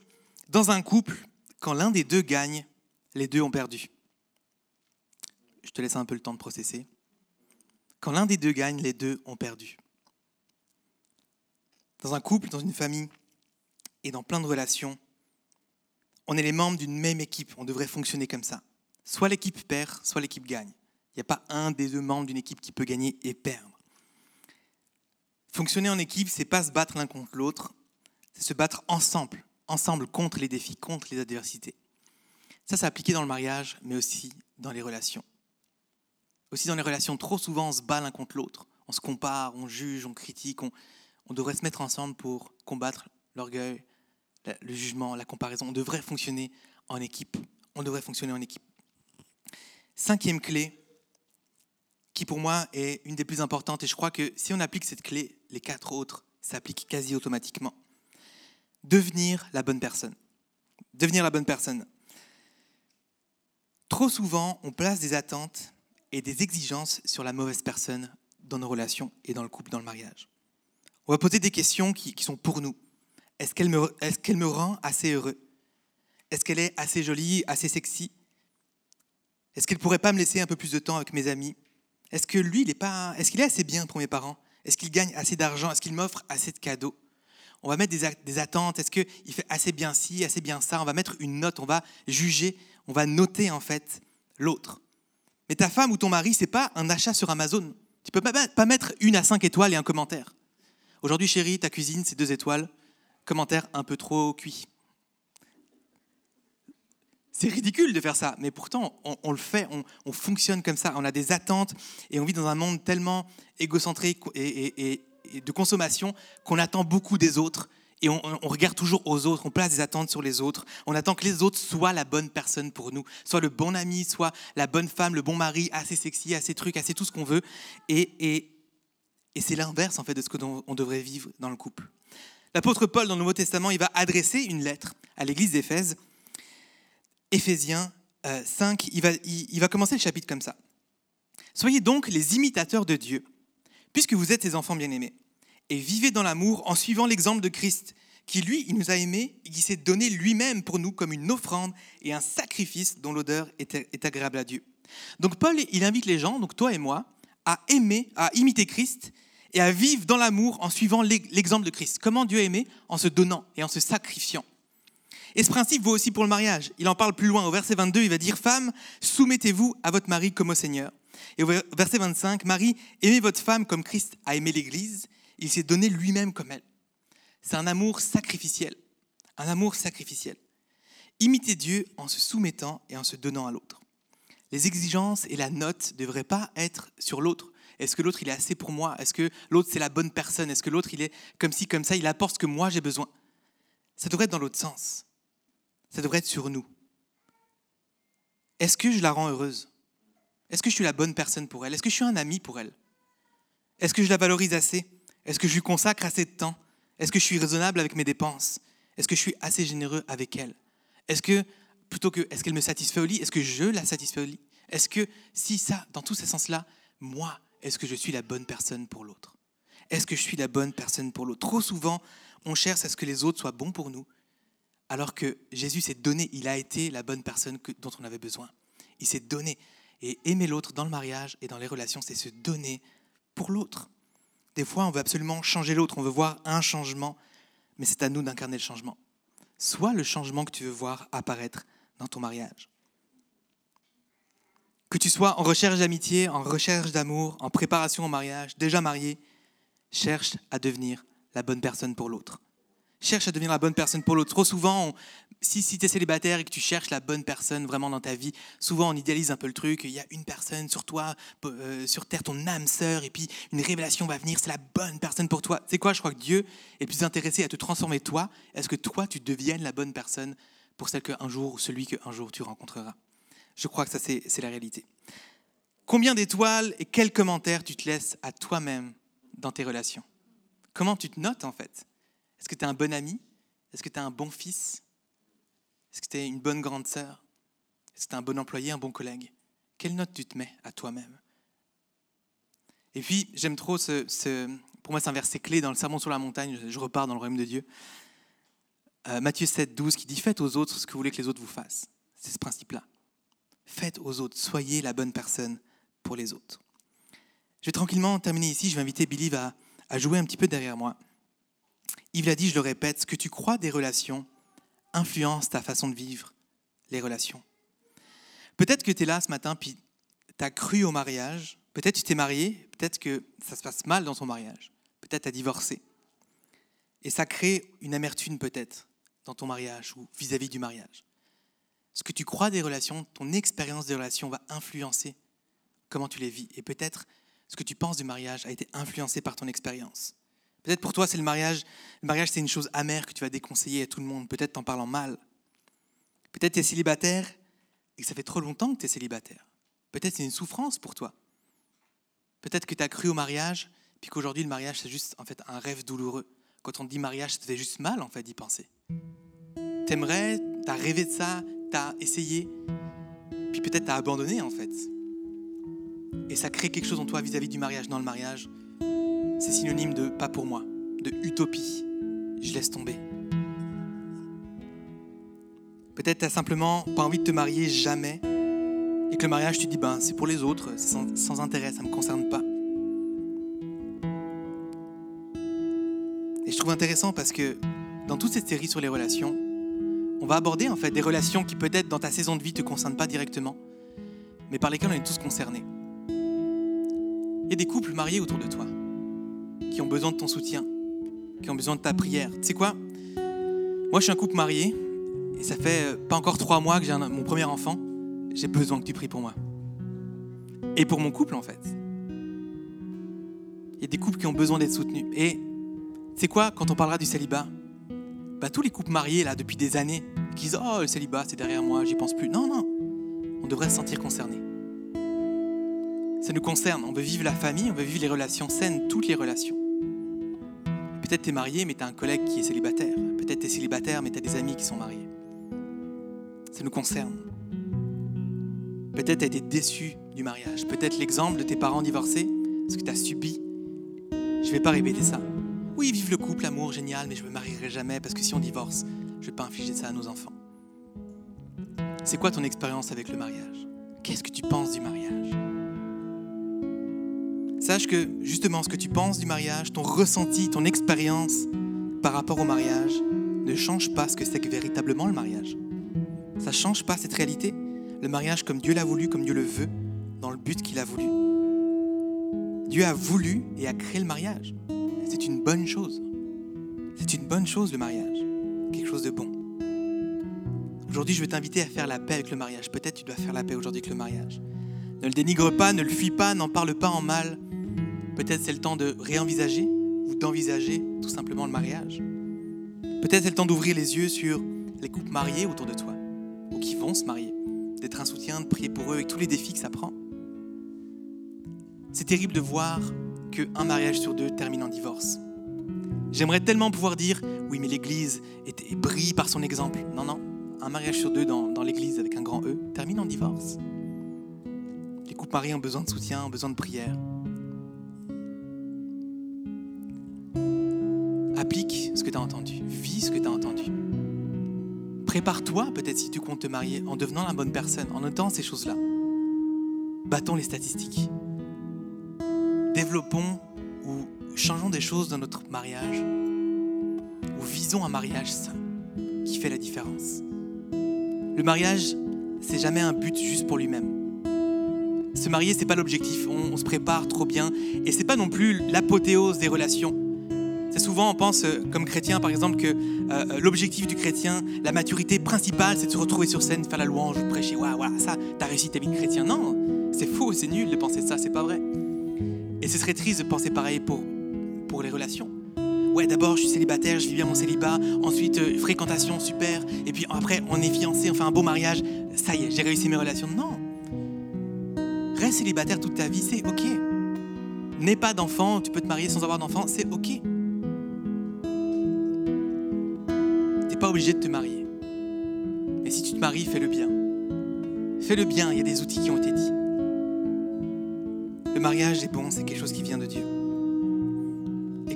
Dans un couple, quand l'un des deux gagne, les deux ont perdu. Je te laisse un peu le temps de processer. Quand l'un des deux gagne, les deux ont perdu. Dans un couple, dans une famille et dans plein de relations, on est les membres d'une même équipe. On devrait fonctionner comme ça. Soit l'équipe perd, soit l'équipe gagne. Il n'y a pas un des deux membres d'une équipe qui peut gagner et perdre. Fonctionner en équipe, c'est pas se battre l'un contre l'autre, c'est se battre ensemble, ensemble contre les défis, contre les adversités. Ça, c'est appliqué dans le mariage, mais aussi dans les relations. Aussi dans les relations, trop souvent, on se bat l'un contre l'autre. On se compare, on juge, on critique. On, on devrait se mettre ensemble pour combattre l'orgueil, le jugement, la comparaison. On devrait fonctionner en équipe. On devrait fonctionner en équipe. Cinquième clé, qui pour moi est une des plus importantes, et je crois que si on applique cette clé, les quatre autres s'appliquent quasi automatiquement. Devenir la bonne personne. Devenir la bonne personne. Trop souvent, on place des attentes et des exigences sur la mauvaise personne dans nos relations et dans le couple, dans le mariage. On va poser des questions qui, sont pour nous. Est-ce qu'elle me, rend assez heureux? Est-ce qu'elle est assez jolie, assez sexy? Est-ce qu'elle pourrait pas me laisser un peu plus de temps avec mes amis? Est-ce que lui, il est pas, est-ce qu'il est assez bien pour mes parents? Est-ce qu'il gagne assez d'argent? Est-ce qu'il m'offre assez de cadeaux? On va mettre des, des attentes. Est-ce qu'il fait assez bien ci, assez bien ça? On va mettre une note. On va juger. On va noter en fait l'autre. Mais ta femme ou ton mari, c'est pas un achat sur Amazon. Tu peux pas mettre une à cinq étoiles et un commentaire. Aujourd'hui, chérie, ta cuisine, c'est deux étoiles. Commentaire un peu trop cuit. C'est ridicule de faire ça, mais pourtant, on, le fait, on, fonctionne comme ça. On a des attentes et on vit dans un monde tellement égocentrique et de consommation qu'on attend beaucoup des autres et on, regarde toujours aux autres, on place des attentes sur les autres, on attend que les autres soient la bonne personne pour nous, soit le bon ami, soit la bonne femme, le bon mari, assez sexy, assez truc, assez tout ce qu'on veut. Et, et, c'est l'inverse en fait de ce que on devrait vivre dans le couple. L'apôtre Paul dans le Nouveau Testament, il va adresser une lettre à l'église d'Éphèse, Éphésiens 5, euh, il va, il va commencer le chapitre comme ça. Soyez donc les imitateurs de Dieu, puisque vous êtes ses enfants bien-aimés et vivez dans l'amour en suivant l'exemple de Christ, qui lui, il nous a aimés et qui s'est donné lui-même pour nous comme une offrande et un sacrifice dont l'odeur est agréable à Dieu. Donc Paul, il invite les gens, donc toi et moi, à aimer, à imiter Christ et à vivre dans l'amour en suivant l'exemple de Christ. Comment Dieu a aimé En se donnant et en se sacrifiant. Et ce principe vaut aussi pour le mariage. Il en parle plus loin. Au verset 22, il va dire Femme, soumettez-vous à votre mari comme au Seigneur. Et au verset 25, Marie, aimez votre femme comme Christ a aimé l'Église il s'est donné lui-même comme elle. C'est un amour sacrificiel. Un amour sacrificiel. Imiter Dieu en se soumettant et en se donnant à l'autre. Les exigences et la note ne devraient pas être sur l'autre. Est-ce que l'autre il est assez pour moi Est-ce que l'autre c'est la bonne personne Est-ce que l'autre il est comme ci, comme ça, il apporte ce que moi j'ai besoin Ça devrait être dans l'autre sens. Ça devrait être sur nous. Est-ce que je la rends heureuse Est-ce que je suis la bonne personne pour elle Est-ce que je suis un ami pour elle Est-ce que je la valorise assez est-ce que je lui consacre assez de temps Est-ce que je suis raisonnable avec mes dépenses Est-ce que je suis assez généreux avec elle Est-ce que, plutôt que, est-ce qu'elle me satisfait au lit Est-ce que je la satisfais au lit Est-ce que, si ça, dans tous ces sens-là, moi, est-ce que je suis la bonne personne pour l'autre? Est-ce que je suis la bonne personne pour l'autre? Trop souvent, on cherche à ce que les autres soient bons pour nous, alors que Jésus s'est donné, il a été la bonne personne dont on avait besoin. Il s'est donné. Et aimer l'autre dans le mariage et dans les relations, c'est se donner pour l'autre. Des fois, on veut absolument changer l'autre, on veut voir un changement, mais c'est à nous d'incarner le changement. Soit le changement que tu veux voir apparaître dans ton mariage. Que tu sois en recherche d'amitié, en recherche d'amour, en préparation au mariage, déjà marié, cherche à devenir la bonne personne pour l'autre. Cherche à devenir la bonne personne pour l'autre. Trop souvent, si, si tu es célibataire et que tu cherches la bonne personne vraiment dans ta vie, souvent on idéalise un peu le truc. Il y a une personne sur toi, euh, sur terre, ton âme sœur, et puis une révélation va venir, c'est la bonne personne pour toi. C'est quoi? Je crois que Dieu est plus intéressé à te transformer toi. Est-ce que toi, tu deviennes la bonne personne pour celle qu'un jour ou celui qu'un jour tu rencontreras Je crois que ça, c'est la réalité. Combien d'étoiles et quels commentaires tu te laisses à toi-même dans tes relations? Comment tu te notes en fait? Est-ce que tu es un bon ami? Est-ce que tu es un bon fils? Est-ce que tu es une bonne grande sœur? Est-ce que tu es un bon employé, un bon collègue? Quelle note tu te mets à toi-même? Et puis, j'aime trop ce, Pour moi, c'est un verset clé dans le Sermon sur la montagne. Je repars dans le royaume de Dieu. Euh, Matthieu 7, 12, qui dit Faites aux autres ce que vous voulez que les autres vous fassent. C'est ce principe-là. Faites aux autres, soyez la bonne personne pour les autres. Je vais tranquillement terminer ici, je vais inviter Billy à, à jouer un petit peu derrière moi. Yves l'a dit, je le répète, ce que tu crois des relations influence ta façon de vivre les relations. Peut-être que tu es là ce matin, puis tu as cru au mariage, peut-être tu t'es marié, peut-être que ça se passe mal dans ton mariage, peut-être tu as divorcé. Et ça crée une amertume peut-être dans ton mariage ou vis-à-vis du mariage. Ce que tu crois des relations, ton expérience des relations va influencer comment tu les vis. Et peut-être ce que tu penses du mariage a été influencé par ton expérience. Peut-être pour toi, c'est le mariage. Le mariage, c'est une chose amère que tu vas déconseiller à tout le monde. Peut-être t'en parlant mal. Peut-être tu es célibataire et que ça fait trop longtemps que tu es célibataire. Peut-être c'est une souffrance pour toi. Peut-être que tu as cru au mariage, puis qu'aujourd'hui, le mariage, c'est juste en fait un rêve douloureux. Quand on dit mariage, ça te fait juste mal en fait d'y penser. T'aimerais, t'as rêvé de ça, t'as essayé, puis peut-être t'as abandonné en fait. Et ça crée quelque chose en toi vis-à-vis du mariage. Dans le mariage, c'est synonyme de pas pour moi, de utopie. Je laisse tomber. Peut-être t'as simplement pas envie de te marier jamais, et que le mariage, tu dis ben c'est pour les autres, c'est sans, intérêt, ça me concerne pas. Et je trouve intéressant parce que dans toute cette série sur les relations, on va aborder en fait des relations qui peut-être dans ta saison de vie ne te concernent pas directement, mais par lesquelles on est tous concernés. Il y a des couples mariés autour de toi qui ont besoin de ton soutien, qui ont besoin de ta prière. Tu sais quoi? Moi, je suis un couple marié et ça fait euh, pas encore trois mois que j'ai mon premier enfant. J'ai besoin que tu pries pour moi. Et pour mon couple, en fait. Il y a des couples qui ont besoin d'être soutenus. Et c'est quoi, quand on parlera du célibat bah, Tous les couples mariés, là, depuis des années, qui disent Oh, le célibat, c'est derrière moi, j'y pense plus. Non, non. On devrait se sentir concerné. Ça nous concerne. On veut vivre la famille, on veut vivre les relations saines, toutes les relations. Peut-être tu es marié, mais tu un collègue qui est célibataire. Peut-être tu es célibataire, mais tu as des amis qui sont mariés. Ça nous concerne. Peut-être tu été déçu du mariage. Peut-être l'exemple de tes parents divorcés, ce que tu as subi. Je ne vais pas répéter ça. Oui, vive le couple, l'amour, génial, mais je ne me marierai jamais parce que si on divorce, je ne vais pas infliger ça à nos enfants. C'est quoi ton expérience avec le mariage? Qu'est-ce que tu penses du mariage? Sache que justement ce que tu penses du mariage, ton ressenti, ton expérience par rapport au mariage ne change pas ce que c'est que véritablement le mariage. Ça ne change pas cette réalité? Le mariage comme Dieu l'a voulu, comme Dieu le veut, dans le but qu'il a voulu. Dieu a voulu et a créé le mariage. C'est une bonne chose. C'est une bonne chose le mariage. De bon. Aujourd'hui, je veux t'inviter à faire la paix avec le mariage. Peut-être tu dois faire la paix aujourd'hui avec le mariage. Ne le dénigre pas, ne le fuis pas, n'en parle pas en mal. Peut-être c'est le temps de réenvisager ou d'envisager tout simplement le mariage. Peut-être c'est le temps d'ouvrir les yeux sur les couples mariés autour de toi ou qui vont se marier, d'être un soutien, de prier pour eux avec tous les défis que ça prend. C'est terrible de voir qu'un mariage sur deux termine en divorce. J'aimerais tellement pouvoir dire oui, mais l'Église brille par son exemple. Non, non, un mariage sur deux dans, dans l'Église avec un grand E termine en divorce. Les couples mariés ont besoin de soutien, ont besoin de prière. Applique ce que tu as entendu, vis ce que tu as entendu. Prépare-toi peut-être si tu comptes te marier en devenant la bonne personne, en notant ces choses-là. Battons les statistiques. Développons ou changeons des choses dans notre mariage. Ou visons un mariage sain qui fait la différence. Le mariage, c'est jamais un but juste pour lui-même. Se marier, c'est pas l'objectif. On, se prépare trop bien, et c'est pas non plus l'apothéose des relations. C'est souvent, on pense euh, comme chrétien, par exemple, que euh, l'objectif du chrétien, la maturité principale, c'est de se retrouver sur scène, faire la louange, prêcher. Waouh, voilà, ça, t'as réussi ta vie de chrétien. Non, c'est faux, c'est nul de penser ça, c'est pas vrai. Et ce serait triste de penser pareil pour, pour les relations. Ouais, d'abord, je suis célibataire, je vis bien mon célibat. Ensuite, euh, fréquentation, super. Et puis après, on est fiancé, on fait un beau mariage. Ça y est, j'ai réussi mes relations. Non. Reste célibataire toute ta vie, c'est OK. N'aie pas d'enfant, tu peux te marier sans avoir d'enfant, c'est OK. T'es pas obligé de te marier. Et si tu te maries, fais le bien. Fais le bien, il y a des outils qui ont été dits. Le mariage est bon, c'est quelque chose qui vient de Dieu.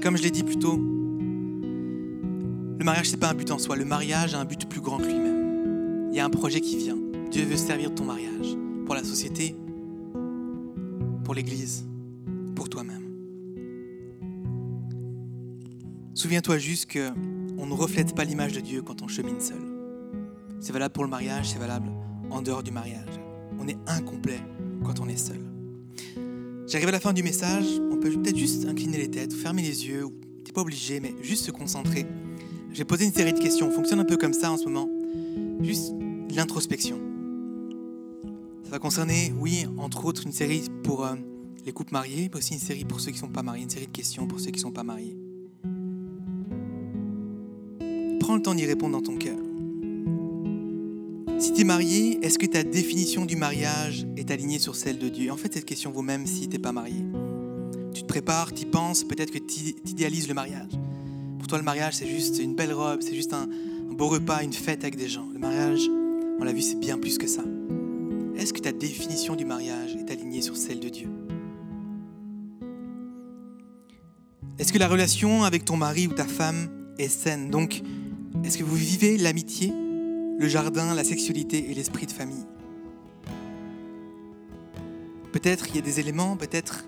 Comme je l'ai dit plus tôt, le mariage, c'est pas un but en soi. Le mariage a un but plus grand que lui-même. Il y a un projet qui vient. Dieu veut servir ton mariage pour la société, pour l'Église, pour toi-même. Souviens-toi juste que on ne reflète pas l'image de Dieu quand on chemine seul. C'est valable pour le mariage, c'est valable en dehors du mariage. On est incomplet quand on est seul. J'arrive à la fin du message, on peut peut-être juste incliner les têtes, fermer les yeux, t'es pas obligé, mais juste se concentrer. J'ai posé une série de questions, on fonctionne un peu comme ça en ce moment. Juste l'introspection. Ça va concerner, oui, entre autres, une série pour euh, les couples mariés, mais aussi une série pour ceux qui ne sont pas mariés, une série de questions pour ceux qui ne sont pas mariés. Prends le temps d'y répondre dans ton cœur. Si tu es marié, est-ce que ta définition du mariage est alignée sur celle de Dieu? En fait, cette question vaut même si tu n'es pas marié. Tu te prépares, tu y penses, peut-être que tu idéalises le mariage. Pour toi, le mariage, c'est juste une belle robe, c'est juste un, un beau repas, une fête avec des gens. Le mariage, on l'a vu, c'est bien plus que ça. Est-ce que ta définition du mariage est alignée sur celle de Dieu? Est-ce que la relation avec ton mari ou ta femme est saine? Donc, est-ce que vous vivez l'amitié? Le jardin, la sexualité et l'esprit de famille. Peut-être il y a des éléments, peut-être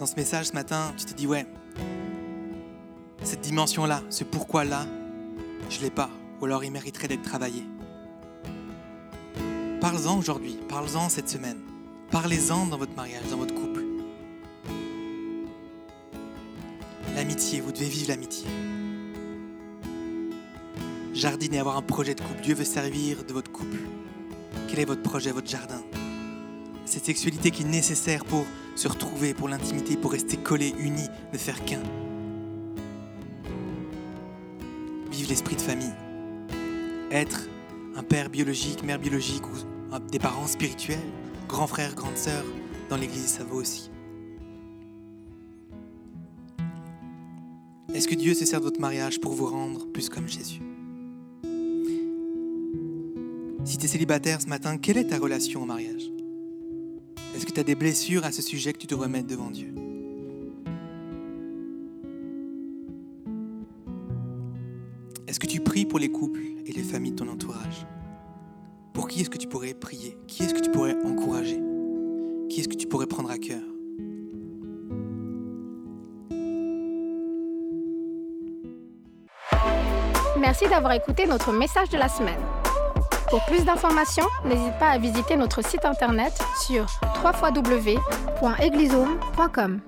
dans ce message ce matin, tu te dis ouais, cette dimension-là, ce pourquoi-là, je ne l'ai pas, ou alors il mériterait d'être travaillé. Parle-en aujourd'hui, parle-en cette semaine, parlez-en dans votre mariage, dans votre couple. L'amitié, vous devez vivre l'amitié jardiner, avoir un projet de couple. Dieu veut servir de votre couple. Quel est votre projet, votre jardin? Cette sexualité qui est nécessaire pour se retrouver, pour l'intimité, pour rester collés, unis, ne faire qu'un. Vive l'esprit de famille. Être un père biologique, mère biologique ou des parents spirituels, grand frère, grande sœur, dans l'église, ça vaut aussi. Est-ce que Dieu se sert de votre mariage pour vous rendre plus comme Jésus? Si tu es célibataire ce matin, quelle est ta relation au mariage? Est-ce que tu as des blessures à ce sujet que tu devrais mettre devant Dieu? Est-ce que tu pries pour les couples et les familles de ton entourage? Pour qui est-ce que tu pourrais prier? Qui est-ce que tu pourrais encourager? Qui est-ce que tu pourrais prendre à cœur? Merci d'avoir écouté notre message de la semaine. Pour plus d'informations, n'hésite pas à visiter notre site internet sur www.eglisome.com.